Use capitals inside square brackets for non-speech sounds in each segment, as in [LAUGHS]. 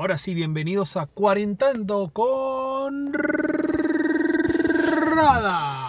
Ahora sí, bienvenidos a Cuarentando con Rada.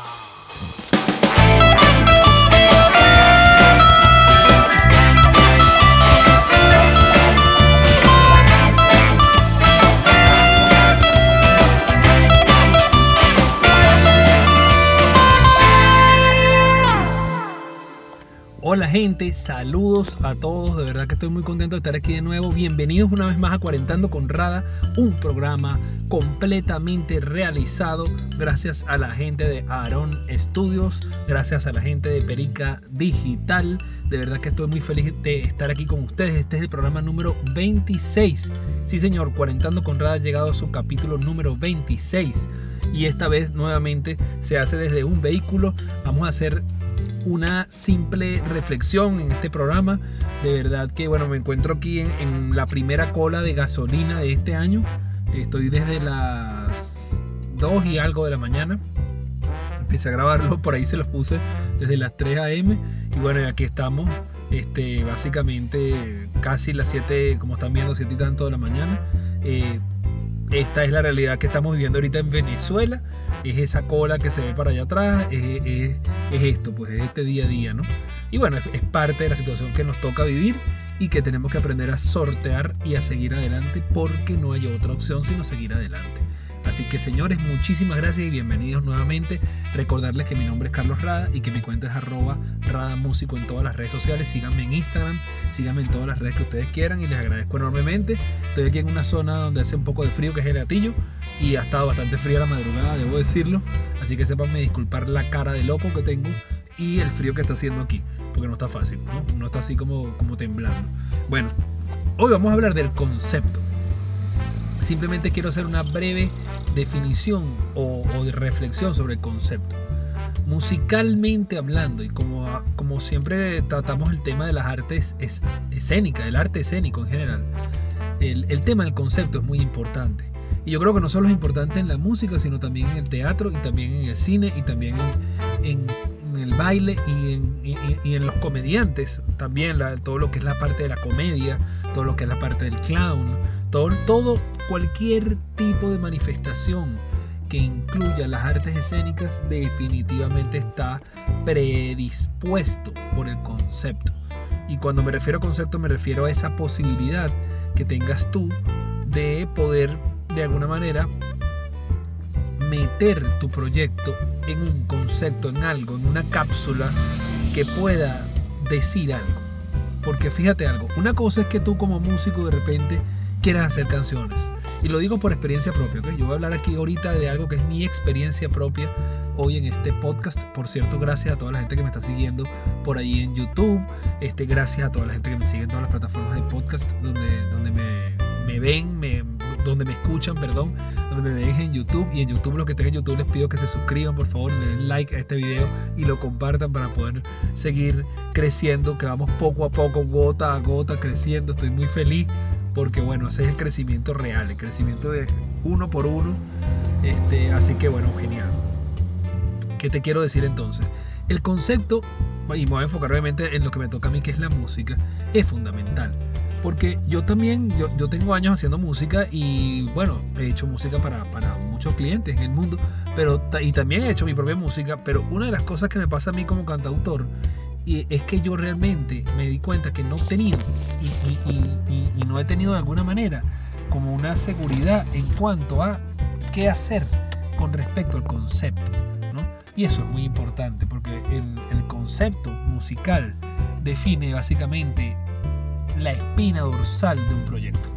Gente, saludos a todos, de verdad que estoy muy contento de estar aquí de nuevo. Bienvenidos una vez más a Cuarentando con Rada, un programa completamente realizado gracias a la gente de Aaron Studios, gracias a la gente de Perica Digital. De verdad que estoy muy feliz de estar aquí con ustedes. Este es el programa número 26. Sí señor, Cuarentando con Rada ha llegado a su capítulo número 26. Y esta vez nuevamente se hace desde un vehículo. Vamos a hacer una simple reflexión en este programa. De verdad que, bueno, me encuentro aquí en, la primera cola de gasolina de este año. Estoy desde las 2 y algo de la mañana. Empecé a grabarlo, por ahí se los puse desde las 3 a.m. Y bueno, aquí estamos. Este, básicamente casi las 7, como están viendo, 7 y tanto de la mañana. Eh, esta es la realidad que estamos viviendo ahorita en Venezuela es esa cola que se ve para allá atrás, es, esto, pues es este día a día, ¿no? Y bueno, es, parte de la situación que nos toca vivir y que tenemos que aprender a sortear y a seguir adelante porque no hay otra opción sino seguir adelante. Así que señores, muchísimas gracias y bienvenidos nuevamente. Recordarles que mi nombre es Carlos Rada y que mi cuenta es arroba Rada Músico en todas las redes sociales. Síganme en Instagram, síganme en todas las redes que ustedes quieran y les agradezco enormemente. Estoy aquí en una zona donde hace un poco de frío, que es el Atillo, y ha estado bastante fría la madrugada, debo decirlo. Así que sépanme disculpar la cara de loco que tengo y el frío que está haciendo aquí, porque no está fácil, ¿no? No está así como, como temblando. Bueno, hoy vamos a hablar del concepto. Simplemente quiero hacer una breve definición o, de reflexión sobre el concepto. Musicalmente hablando, y como, como siempre tratamos el tema de las artes escénicas, el arte escénico en general, el, tema del concepto es muy importante. Y yo creo que no solo es importante en la música, sino también en el teatro y también en el cine y también en, el baile y en, los comediantes. También todo lo que es la parte de la comedia, todo lo que es la parte del clown, todo, todo cualquier tipo de manifestación que incluya las artes escénicas definitivamente está predispuesto por el concepto. Y cuando me refiero a concepto me refiero a esa posibilidad que tengas tú de poder de alguna manera meter tu proyecto en un concepto, en algo, en una cápsula que pueda decir algo. Porque fíjate algo, una cosa es que tú como músico de repente quieras hacer canciones y lo digo por experiencia propia, Yo voy a hablar aquí ahorita de algo que es mi experiencia propia hoy en este podcast. Por cierto, gracias a toda la gente que me está siguiendo por ahí en YouTube. Este, gracias a toda la gente que me sigue en todas las plataformas de podcast donde, donde me, ven, me, donde me escuchan, perdón, donde me ven en YouTube. Y en YouTube, los que estén en YouTube, les pido que se suscriban, por favor, le den like a este video y lo compartan para poder seguir creciendo, que vamos poco a poco, gota a gota, creciendo. Estoy muy feliz porque bueno, ese es el crecimiento real, el crecimiento de uno por uno. Este, así que bueno, genial. ¿Qué te quiero decir entonces? El concepto, y me voy a enfocar obviamente en lo que me toca a mí, que es la música, es fundamental. Porque yo también, yo, yo tengo años haciendo música y bueno, he hecho música para, para muchos clientes en el mundo, pero, y también he hecho mi propia música, pero una de las cosas que me pasa a mí como cantautor y es que yo realmente me di cuenta que no he tenido y, no he tenido de alguna manera como una seguridad en cuanto a qué hacer con respecto al concepto. Y eso es muy importante porque el, el concepto musical define básicamente la espina dorsal de un proyecto.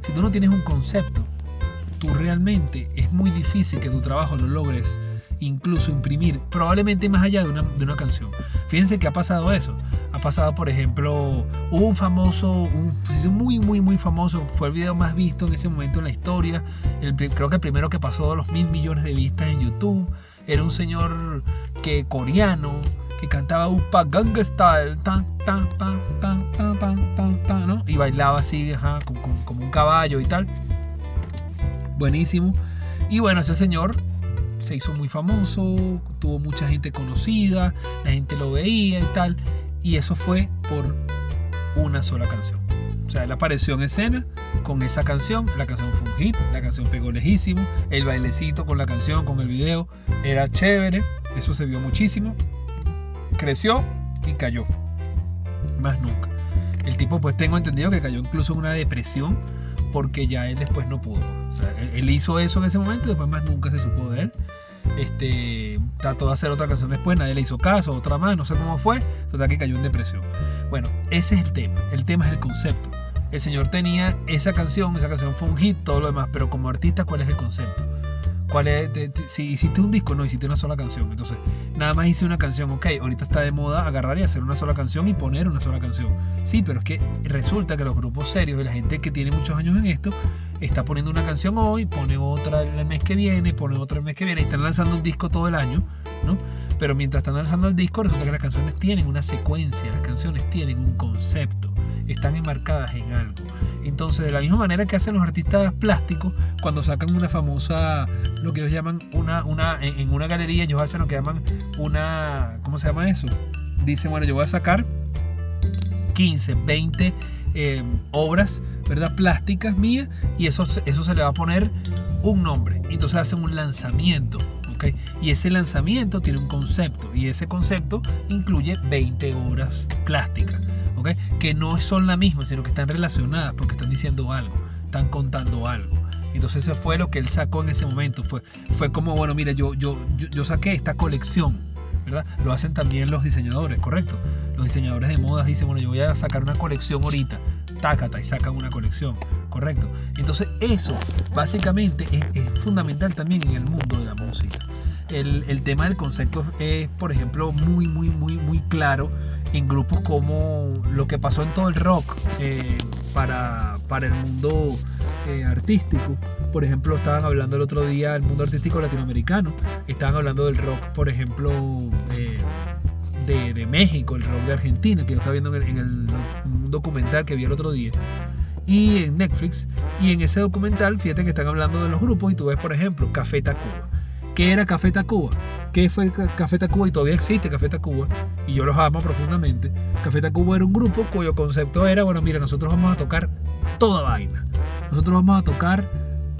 Si tú no tienes un concepto, tú realmente es muy difícil que tu trabajo lo logres incluso imprimir, probablemente más allá de una, de una canción. Fíjense que ha pasado eso. Ha pasado, por ejemplo, un famoso, un muy, muy, muy famoso, fue el video más visto en ese momento en la historia. El, creo que el primero que pasó los mil millones de vistas en YouTube. Era un señor que coreano que cantaba Upa Ganga Style, tan, tan, tan, tan, tan, tan, tan, tan, ¿no? Y bailaba así, ajá, como, como un caballo y tal. Buenísimo. Y bueno, ese señor se hizo muy famoso, tuvo mucha gente conocida, la gente lo veía y tal. Y eso fue por una sola canción. sea, él apareció en escena con esa canción, la canción fue un hit, la canción pegó lejísimo, el bailecito con la canción, con el video, era chévere, eso se vio muchísimo, creció y cayó, más nunca. El tipo pues tengo entendido que cayó incluso en una depresión porque ya él después no pudo. O sea, él, hizo eso en ese momento y después más nunca se supo de él. Este, trató de hacer otra canción después, nadie le hizo caso, otra más, no sé cómo fue, total que cayó en depresión. Bueno, ese es el tema, el tema es el concepto. El señor tenía esa canción, esa canción fue un hit, todo lo demás, pero como artista, ¿cuál es el concepto? ¿Cuál es, si hiciste un disco, no hiciste una sola canción. Entonces, nada más hice una canción, ok, ahorita está de moda agarrar y hacer una sola canción y poner una sola canción. Sí, pero es que resulta que los grupos serios y la gente que tiene muchos años en esto está poniendo una canción hoy, pone otra el mes que viene, pone otra el mes que viene, y están lanzando un disco todo el año, ¿no? Pero mientras están lanzando el disco, resulta que las canciones tienen una secuencia, las canciones tienen un concepto, están enmarcadas en algo. Entonces, de la misma manera que hacen los artistas plásticos, cuando sacan una famosa, lo que ellos llaman una, una, en una galería, ellos hacen lo que llaman una, ¿cómo se llama eso? Dicen, bueno, yo voy a sacar 15, 20 eh, obras, ¿verdad? Plásticas mías y eso, eso se le va a poner un nombre. Entonces hacen un lanzamiento. ¿ok? Y ese lanzamiento tiene un concepto y ese concepto incluye 20 obras plásticas que no son la misma, sino que están relacionadas porque están diciendo algo, están contando algo. Entonces eso fue lo que él sacó en ese momento. Fue, fue como, bueno, mira, yo, yo, yo, saqué esta colección, ¿verdad? Lo hacen también los diseñadores, ¿correcto? Los diseñadores de modas dicen, bueno, yo voy a sacar una colección ahorita, tácata, y sacan una colección, ¿correcto? Entonces eso básicamente es, es fundamental también en el mundo de la música. El, el, tema del concepto es, por ejemplo, muy, muy, muy, muy claro en grupos como lo que pasó en todo el rock eh, para, para, el mundo eh, artístico. Por ejemplo, estaban hablando el otro día del mundo artístico latinoamericano, estaban hablando del rock, por ejemplo, de, de, México, el rock de Argentina, que yo estaba viendo en, el, en un documental que vi el otro día y en Netflix. Y en ese documental, fíjate que están hablando de los grupos y tú ves, por ejemplo, Café Tacuba. ¿Qué era Café Tacuba? ¿Qué fue Café Tacuba? Y todavía existe Café Tacuba, y yo los amo profundamente. Café Tacuba era un grupo cuyo concepto era, bueno, mira, nosotros vamos a tocar toda vaina. Nosotros vamos a tocar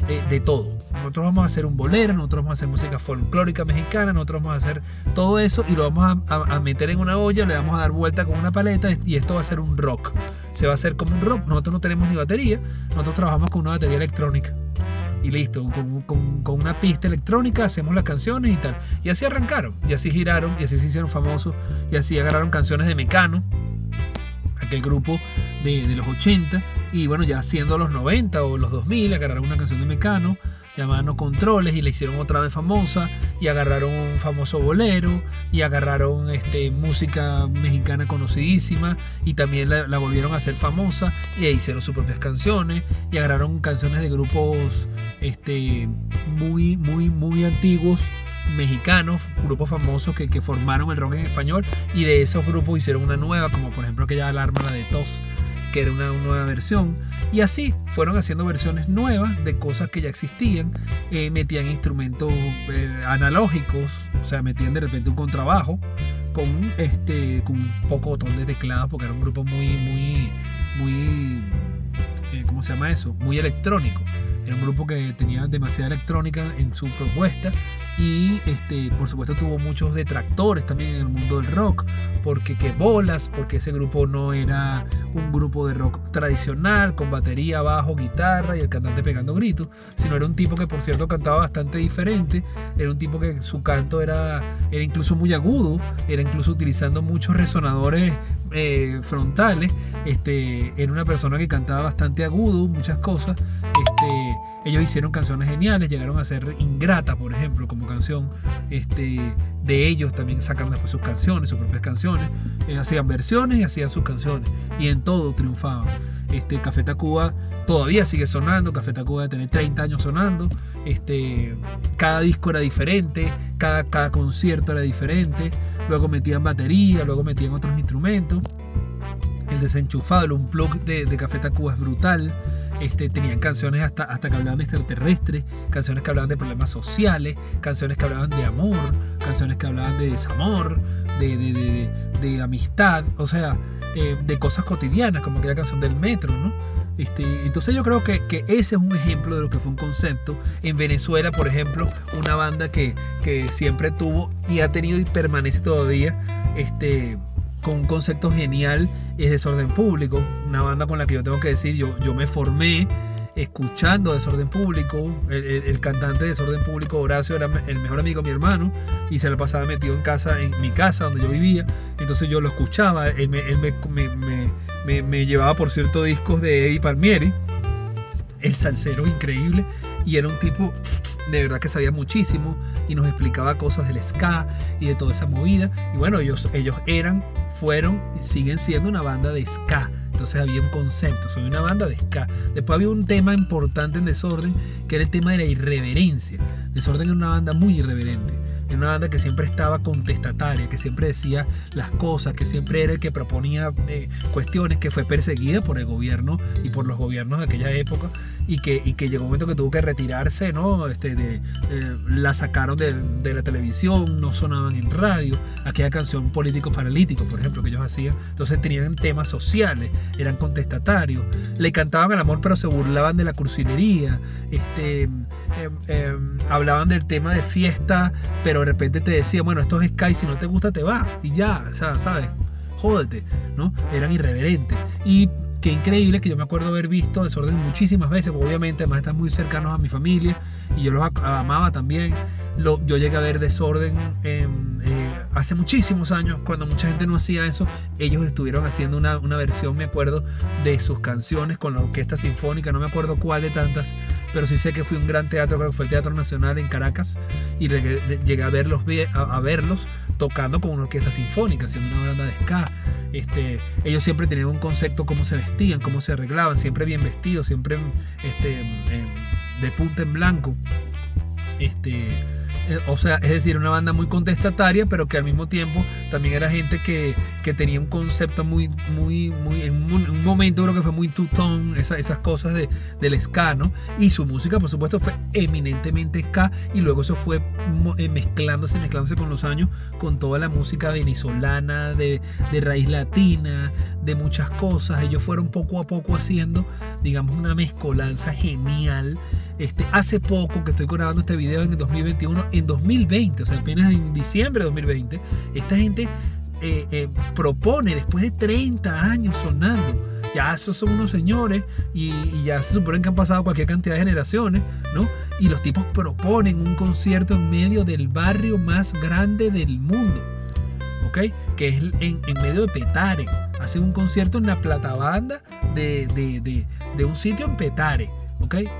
eh, de todo. Nosotros vamos a hacer un bolero, nosotros vamos a hacer música folclórica mexicana, nosotros vamos a hacer todo eso y lo vamos a, a, meter en una olla, le vamos a dar vuelta con una paleta y esto va a ser un rock. Se va a hacer como un rock. Nosotros no tenemos ni batería, nosotros trabajamos con una batería electrónica y listo, con, una pista electrónica hacemos las canciones y tal. Y así arrancaron, y así giraron, y así se hicieron famosos, y así agarraron canciones de Mecano, aquel grupo de, de los 80, y bueno, ya siendo los 90 o los 2000, agarraron una canción de Mecano, llamada No Controles y la hicieron otra vez famosa y agarraron un famoso bolero y agarraron este, música mexicana conocidísima y también la, volvieron a hacer famosa y hicieron sus propias canciones y agarraron canciones de grupos este, muy, muy, muy antiguos mexicanos, grupos famosos que, que formaron el rock en español y de esos grupos hicieron una nueva, como por ejemplo aquella alarma la de Tos que era una nueva versión. Y así fueron haciendo versiones nuevas de cosas que ya existían. Eh, metían instrumentos eh, analógicos, o sea, metían de repente un contrabajo con, este, con un poco de teclado, porque era un grupo muy, muy, muy, eh, ¿cómo se llama eso? Muy electrónico. Era un grupo que tenía demasiada electrónica en su propuesta y este, por supuesto tuvo muchos detractores también en el mundo del rock, porque qué bolas, porque ese grupo no era un grupo de rock tradicional con batería, bajo, guitarra y el cantante pegando gritos, sino era un tipo que por cierto cantaba bastante diferente, era un tipo que su canto era, era incluso muy agudo, era incluso utilizando muchos resonadores eh, frontales, este, era una persona que cantaba bastante agudo, muchas cosas, este, ellos hicieron canciones geniales, llegaron a ser Ingrata, por ejemplo, como canción este, de ellos. También sacaron después sus canciones, sus propias canciones. Eh, hacían versiones y hacían sus canciones. Y en todo triunfaban. Este, Café Tacuba todavía sigue sonando. Café Tacuba debe tener 30 años sonando. Este, cada disco era diferente, cada, cada concierto era diferente. Luego metían batería, luego metían otros instrumentos. El desenchufado, el unplug de, de Café Tacuba es brutal. Este, tenían canciones hasta, hasta que hablaban de extraterrestres, canciones que hablaban de problemas sociales, canciones que hablaban de amor, canciones que hablaban de desamor, de, amistad. O sea, eh, de cosas cotidianas, como aquella canción del metro, ¿no? Este, entonces yo creo que, que, ese es un ejemplo de lo que fue un concepto. En Venezuela, por ejemplo, una banda que, que siempre tuvo y ha tenido y permanece todavía este, con un concepto genial es Desorden Público, una banda con la que yo tengo que decir, yo, yo me formé escuchando Desorden Público. El, cantante de Desorden Público, Horacio, era el mejor amigo de mi hermano y se la pasaba metido en casa, en mi casa donde yo vivía. Entonces yo lo escuchaba, él me, me, me, llevaba por cierto discos de Eddie Palmieri, el salsero increíble, y era un tipo de verdad que sabía muchísimo y nos explicaba cosas del ska y de toda esa movida. Y bueno, ellos, ellos eran, fueron y siguen siendo una banda de ska entonces había un concepto, soy una banda de ska. Después había un tema importante en Desorden, que era el tema de la irreverencia. Desorden era una banda muy irreverente una banda que siempre estaba contestataria, que siempre decía las cosas, que siempre era el que proponía eh, cuestiones, que fue perseguida por el gobierno y por los gobiernos de aquella época y que, y que llegó un momento que tuvo que retirarse, ¿no? Este, eh, la sacaron de, de, la televisión, no sonaban en radio, aquella canción Políticos Paralíticos, por ejemplo, que ellos hacían. Entonces tenían temas sociales, eran contestatarios, le cantaban al amor pero se burlaban de la crucinería, este, em, em, hablaban del tema de fiesta, pero de repente te decía, bueno, esto es Sky, si no te gusta te va y ya, o sea, ¿sabes? Jódete, ¿no? Eran irreverentes. Y qué increíble que yo me acuerdo haber visto Desorden muchísimas veces, obviamente, además están muy cercanos a mi familia y yo los amaba también. Lo, yo llegué a ver Desorden eh, hace muchísimos años, cuando mucha gente no hacía eso, ellos estuvieron haciendo una, una, versión, me acuerdo, de sus canciones con la orquesta sinfónica, no me acuerdo cuál de tantas, pero sí sé que fue un gran teatro, que fue el Teatro Nacional en Caracas, y llegué a verlos, a, verlos tocando con una orquesta sinfónica, haciendo una banda de ska. Este, ellos siempre tenían un concepto cómo se vestían, cómo se arreglaban, siempre bien vestidos, siempre este, de punta en blanco. Este, o sea, es decir, una banda muy contestataria, pero que al mismo tiempo también era gente que, que tenía un concepto muy, muy, muy, en un, momento creo que fue muy tutón, esa, esas cosas de, del ska, ¿no? Y su música, por supuesto, fue eminentemente ska y luego eso fue eh, mezclándose, mezclándose con los años con toda la música venezolana, de, de raíz latina, de muchas cosas. Ellos fueron poco a poco haciendo, digamos, una mezcolanza genial este, hace poco que estoy grabando este video en el 2021, en 2020, o sea, apenas en diciembre de 2020, esta gente eh, eh, propone después de 30 años sonando. Ya esos son unos señores y, ya se supone que han pasado cualquier cantidad de generaciones, ¿no? Y los tipos proponen un concierto en medio del barrio más grande del mundo, ¿ok? Que es en, medio de Petare. Hacen un concierto en la platabanda de, de un sitio en Petare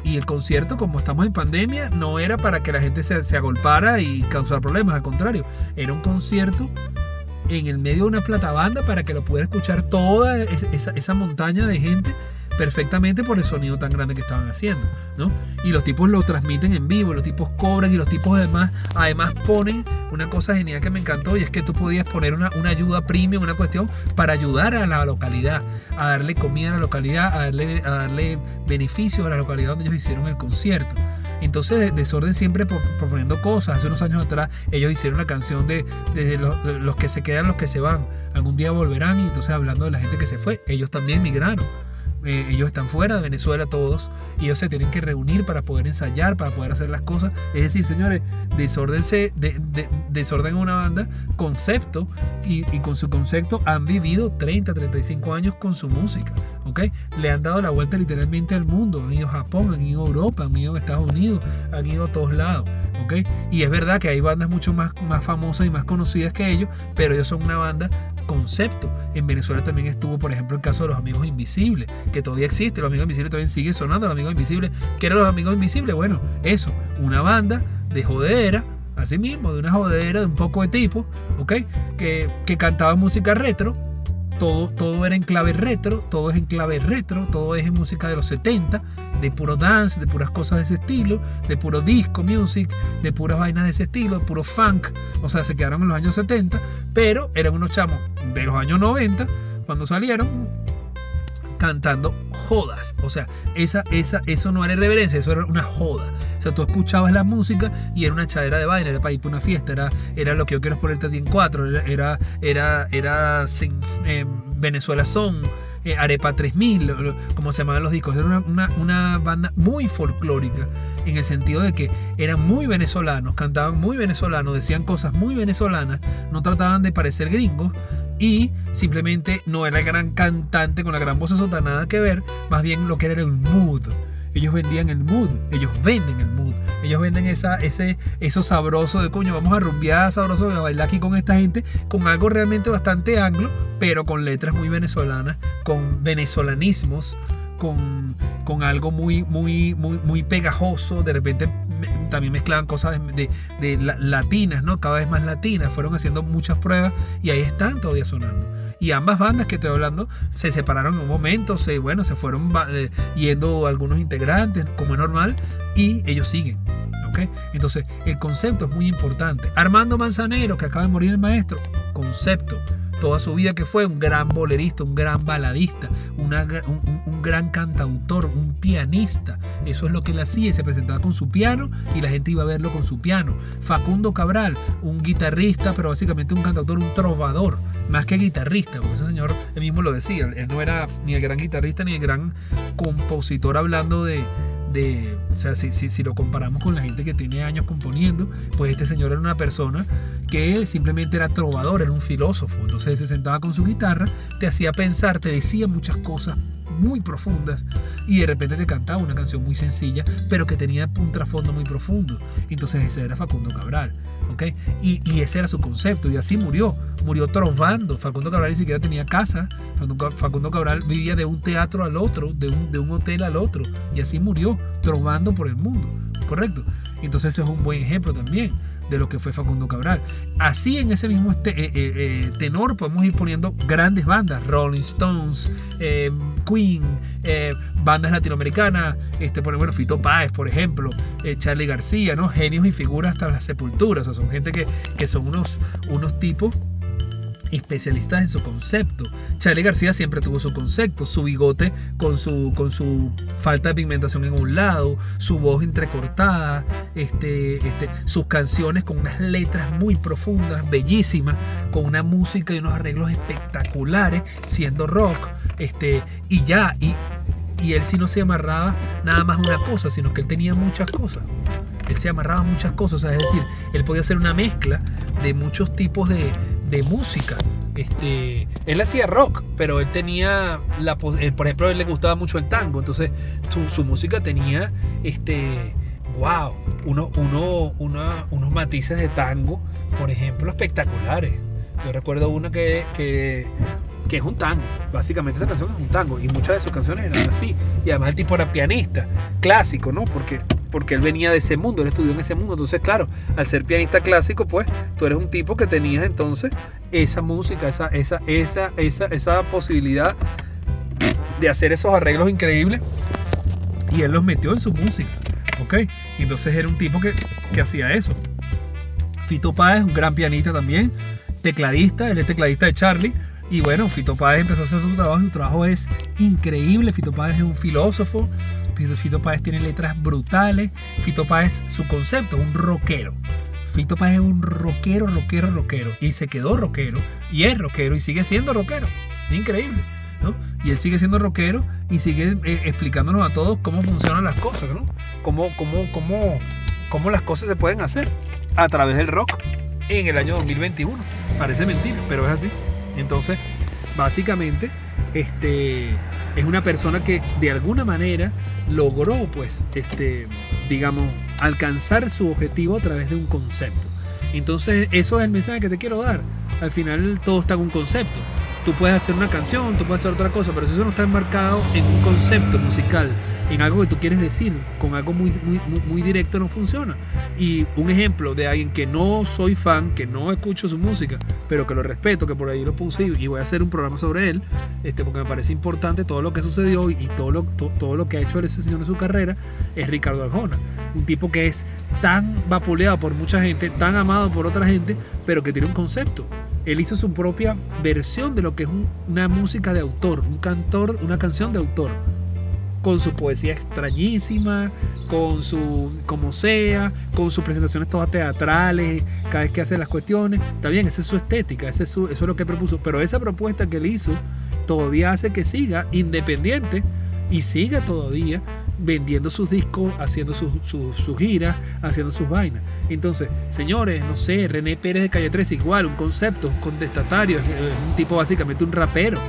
y el concierto, como estamos en pandemia, no era para que la gente se, se agolpara y causar problemas, al contrario, era un concierto en el medio de una platabanda para que lo pudiera escuchar toda esa, esa montaña de gente perfectamente por el sonido tan grande que estaban haciendo, ¿no? Y los tipos lo transmiten en vivo, los tipos cobran y los tipos además, además ponen una cosa genial que me encantó y es que tú podías poner una, una ayuda premium, una cuestión para ayudar a la localidad, a darle comida a la localidad, a darle, a darle beneficios a la localidad donde ellos hicieron el concierto. Entonces, Desorden siempre proponiendo cosas. Hace unos años atrás, ellos hicieron una canción de, los, de, los, que se quedan, los que se van. Algún día volverán. Y entonces, hablando de la gente que se fue, ellos también migraron. Eh, ellos están fuera de Venezuela todos y ellos se tienen que reunir para poder ensayar, para poder hacer las cosas. Es decir, señores, desorden, de, de, desorden una banda, concepto y, con su concepto han vivido 30, 35 años con su música. ¿ok? Le han dado la vuelta literalmente al mundo. Han ido a Japón, han ido a Europa, han ido a Estados Unidos, han ido a todos lados. ¿ok? Y es verdad que hay bandas mucho más, más famosas y más conocidas que ellos, pero ellos son una banda concepto. En Venezuela también estuvo, por ejemplo, el caso de los Amigos Invisibles, que todavía existe. Los Amigos Invisibles también sigue sonando. Los Amigos Invisibles, ¿qué eran los Amigos Invisibles? Bueno, eso, una banda de jodera, así mismo, de una jodera de un poco de tipo, ¿ok? Que, que cantaba música retro todo, era en clave retro, todo es en clave retro, todo es en música de los 70, de puro dance, de puras cosas de ese estilo, de puro disco music, de puras vainas de ese estilo, de puro funk, o sea, se quedaron en los años 70, pero eran unos chamos de los años 90, cuando salieron, cantando jodas. O sea, esa, esa, eso no era irreverencia, eso era una joda. O sea, tú escuchabas la música y era una chadera de vaina, era para ir para una fiesta, era, era lo que yo quiero ponerte a ti en cuatro, era, era, era, eh, Venezuela Son, eh, Arepa 3000, como se llamaban los discos. Era una, una banda muy folclórica en el sentido de que eran muy venezolanos, cantaban muy venezolanos, decían cosas muy venezolanas, no trataban de parecer gringos y simplemente no era el gran cantante con la gran voz, eso nada que ver, más bien lo que era el mood. Ellos vendían el mood, ellos venden el mood, ellos venden esa, ese, eso sabroso de coño, vamos a rumbear sabroso, a bailar aquí con esta gente, con algo realmente bastante anglo, pero con letras muy venezolanas, con venezolanismos, con, con algo muy, muy, muy, muy pegajoso, de repente también mezclaban cosas de, latinas, ¿no? Cada vez más latinas, fueron haciendo muchas pruebas y ahí están todavía sonando. Y ambas bandas que estoy hablando se separaron en un momento, se, bueno, se fueron eh, yendo algunos integrantes, como es normal, y ellos siguen. ¿ok? Entonces, el concepto es muy importante. Armando Manzanero, que acaba de morir el maestro, concepto toda su vida que fue un gran bolerista, un gran baladista, un, gran cantautor, un pianista. Eso es lo que él hacía se presentaba con su piano y la gente iba a verlo con su piano. Facundo Cabral, un guitarrista, pero básicamente un cantautor, un trovador, más que guitarrista, porque ese señor él mismo lo decía, él no era ni el gran guitarrista ni el gran compositor hablando de de, o sea, si, si, lo comparamos con la gente que tiene años componiendo, pues este señor era una persona que simplemente era trovador, era un filósofo. Entonces se sentaba con su guitarra, te hacía pensar, te decía muchas cosas muy profundas y de repente te cantaba una canción muy sencilla, pero que tenía un trasfondo muy profundo. Entonces ese era Facundo Cabral. Y, ese era su concepto, y así murió, murió trovando. Facundo Cabral ni siquiera tenía casa, Facundo Cabral vivía de un teatro al otro, de un, hotel al otro, y así murió, trovando por el mundo, ¿correcto? Entonces ese es un buen ejemplo también de lo que fue Facundo Cabral. Así en ese mismo este, eh, eh, eh, tenor podemos ir poniendo grandes bandas, Rolling Stones, Queen, bandas latinoamericanas, este, Fito Páez, por ejemplo, Charlie García, ¿no? Genios y figuras hasta las sepulturas, o sea, son gente que, que son unos, unos tipos especialistas en su concepto. Charlie García siempre tuvo su concepto, su bigote con su, con su falta de pigmentación en un lado, su voz entrecortada, este, este, sus canciones con unas letras muy profundas, bellísimas, con una música y unos arreglos espectaculares, siendo rock, este, y ya, y, y él sí no se amarraba nada más una cosa, sino que él tenía muchas cosas. Él se amarraba muchas cosas, es decir, él podía hacer una mezcla de muchos tipos de, de música. Este, él hacía rock, pero él tenía, la, eh, por ejemplo, a él le gustaba mucho el tango, entonces su, música tenía, este, wow, uno, uno, unos matices de tango, por ejemplo, espectaculares. Yo recuerdo una que, que, que, es un tango, básicamente esa canción es un tango, y muchas de sus canciones eran así, y además el tipo era pianista, clásico, ¿no? Porque porque él venía de ese mundo, él estudió en ese mundo. Entonces, claro, al ser pianista clásico, pues tú eres un tipo que tenías entonces esa música, esa, esa, esa, esa, esa posibilidad de hacer esos arreglos increíbles y él los metió en su música, ¿ok? Entonces era un tipo que, que hacía eso. Fito Páez, un gran pianista también, tecladista, él es tecladista de Charlie. Y bueno, Fito Páez empezó a hacer su trabajo, su trabajo es increíble. Fito Páez es un filósofo, Fito Páez tiene letras brutales. Fito Páez, su concepto es un rockero. Fito Páez es un rockero, rockero, rockero. Y se quedó rockero. Y es rockero y sigue siendo rockero. Increíble. ¿no? Y él sigue siendo rockero y sigue eh, explicándonos a todos cómo funcionan las cosas, ¿no? Cómo, cómo, cómo, cómo las cosas se pueden hacer a través del rock en el año 2021. Parece mentira, pero es así. Entonces, básicamente, este, es una persona que de alguna manera logró, pues, este, digamos, alcanzar su objetivo a través de un concepto. Entonces, eso es el mensaje que te quiero dar. Al final, todo está en un concepto. Tú puedes hacer una canción, tú puedes hacer otra cosa, pero si eso no está enmarcado en un concepto musical, en algo que tú quieres decir, con algo muy, muy, muy, directo no funciona. Y un ejemplo de alguien que no soy fan, que no escucho su música, pero que lo respeto, que por ahí lo puse y voy a hacer un programa sobre él, este, porque me parece importante todo lo que sucedió y todo lo, todo lo que ha hecho ese señor en su carrera, es Ricardo Arjona. Un tipo que es tan vapuleado por mucha gente, tan amado por otra gente, pero que tiene un concepto. Él hizo su propia versión de lo que es una música de autor, un cantor, una canción de autor con su poesía extrañísima, con su como sea, con sus presentaciones todas teatrales, cada vez que hace las cuestiones. Está bien, esa es su estética, ese es eso es lo que propuso. Pero esa propuesta que él hizo, todavía hace que siga independiente y siga todavía vendiendo sus discos, haciendo sus giras, haciendo sus vainas. Entonces, señores, no sé, René Pérez de Calle 13 igual, un concepto, un contestatario, es un tipo básicamente un rapero.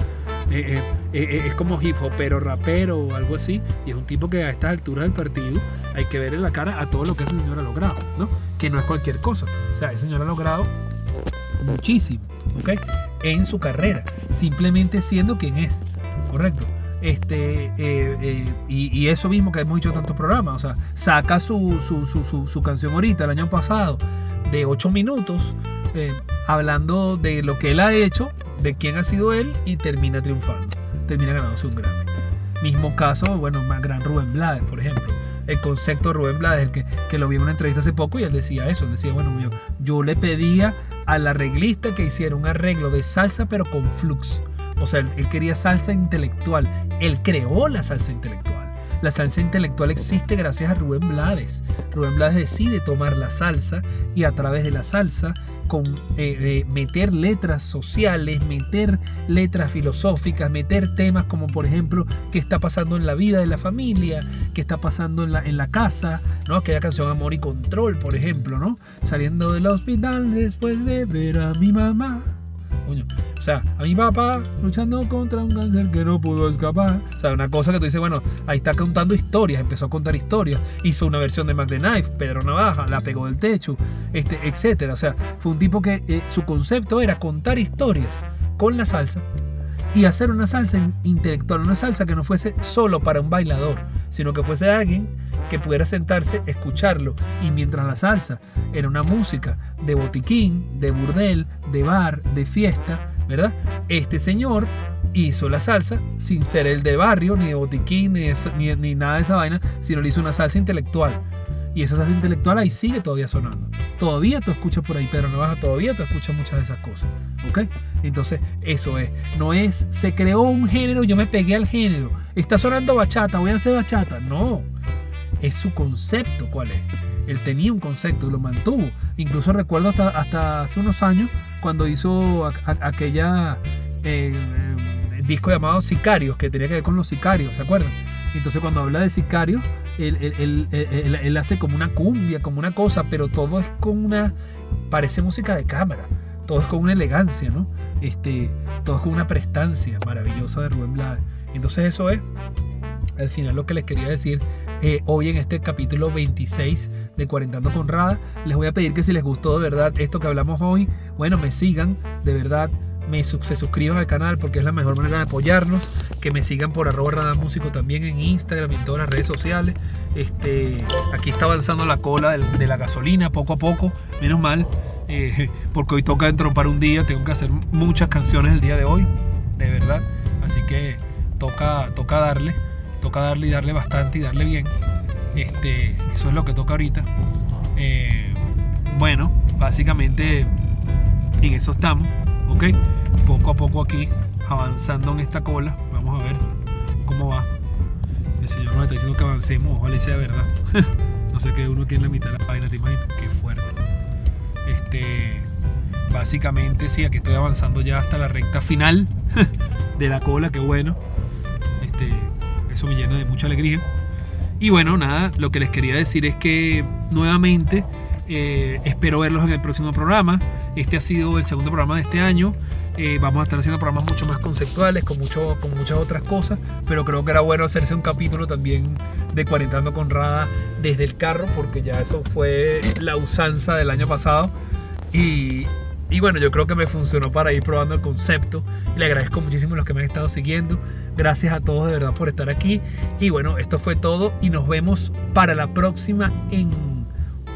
Eh, eh, eh, es como hip hop, pero rapero o algo así. Y es un tipo que a estas alturas del partido hay que ver en la cara a todo lo que ese señor ha logrado, ¿no? Que no es cualquier cosa. O sea, ese señor ha logrado muchísimo, ¿ok? En su carrera, simplemente siendo quien es, ¿correcto? Este, y, eso mismo que hemos en tantos programas, o sea, saca su, su, canción ahorita, el año pasado, de 8 minutos, hablando de lo que él ha hecho de quién ha sido él y termina triunfando, termina ganándose un Grammy. Mismo caso, bueno, más gran Rubén Blades, por ejemplo. El concepto de Rubén Blades, el que, que lo vi en una entrevista hace poco y él decía eso, él decía, bueno, yo, yo le pedía al arreglista que hiciera un arreglo de salsa pero con flux. O sea, él quería salsa intelectual. Él creó la salsa intelectual. La salsa intelectual existe gracias a Rubén Blades. Rubén Blades decide tomar la salsa y a través de la salsa eh, meter letras sociales, meter letras filosóficas, meter temas como por ejemplo qué está pasando en la vida de la familia, qué está pasando en la, en la casa, ¿no? Aquella canción Amor y Control, por ejemplo, ¿no? Saliendo del hospital después de ver a mi mamá. O sea, a mi papá luchando contra un cáncer que no pudo escapar. O sea, una cosa que tú dices, bueno, ahí está contando historias, empezó a contar historias. Hizo una versión de Mac Knife, Pedro Navaja, la pegó del techo, este. O sea, fue un tipo que eh, su concepto era contar historias con la salsa y hacer una salsa intelectual, una salsa que no fuese solo para un bailador, sino que fuese alguien que pudiera sentarse, escucharlo. Y mientras la salsa era una música de botiquín, de burdel, de bar, de fiesta, ¿verdad? Este señor hizo la salsa sin ser el de barrio, ni de botiquín, ni, ni, nada de esa vaina, sino le hizo una salsa intelectual. Y esa salsa intelectual ahí sigue todavía sonando. Todavía tú escuchas por ahí Pedro Navaja, todavía tú escuchas muchas de esas cosas. ¿Ok? Entonces, eso es. No es, se creó un género, yo me pegué al género. Está sonando bachata, voy a hacer bachata. No es su concepto cuál es. Él tenía un concepto lo mantuvo. Incluso recuerdo hasta, hasta hace unos años cuando hizo aquella eh, eh, disco llamado Sicarios, que tenía que ver con los sicarios, ¿se acuerdan? Entonces cuando habla de sicarios, él, él, hace como una cumbia, como una cosa, pero todo es con una, parece música de cámara, todo es con una elegancia, ¿no? Este, todo es con una prestancia maravillosa de Rubén Blades. Entonces eso es, al final lo que les quería decir eh, hoy en este capítulo 26 de Cuarentando con Rada. Les voy a pedir que si les gustó de verdad esto que hablamos hoy, bueno, me sigan, de verdad, me, se suscriban al canal porque es la mejor manera de apoyarnos. Que me sigan por arroba Rada Músico también en Instagram y en todas las redes sociales. Este, aquí está avanzando la cola de, la gasolina poco a poco, menos mal. Eh, [LAUGHS] porque hoy toca para un día, tengo que hacer muchas canciones el día de hoy, de verdad. Así que toca, toca darle toca darle y darle bastante y darle bien. Este, eso es lo que toca ahorita. Eh, bueno, básicamente en eso estamos, ¿ok? Poco a poco aquí, avanzando en esta cola. Vamos a ver cómo va. El señor nos está diciendo que avancemos, ojalá sea verdad. [LAUGHS] no sé qué uno aquí en la mitad de la página, te imaginas, qué fuerte. Este, básicamente sí, aquí estoy avanzando ya hasta la recta final [LAUGHS] de la cola, qué bueno. Eso me llena de mucha alegría. Y bueno, nada, lo que les quería decir es que nuevamente eh, espero verlos en el próximo programa. Este ha sido el segundo programa de este año. Eh, vamos a estar haciendo programas mucho más conceptuales, con, mucho, con muchas otras cosas, pero creo que era bueno hacerse un capítulo también de Cuarentando con Rada desde el carro, porque ya eso fue la usanza del año pasado. Y, y bueno, yo creo que me funcionó para ir probando el concepto. Y le agradezco muchísimo a los que me han estado siguiendo. Gracias a todos de verdad por estar aquí. Y bueno, esto fue todo y nos vemos para la próxima en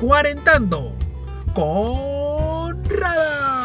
Cuarentando con Rada.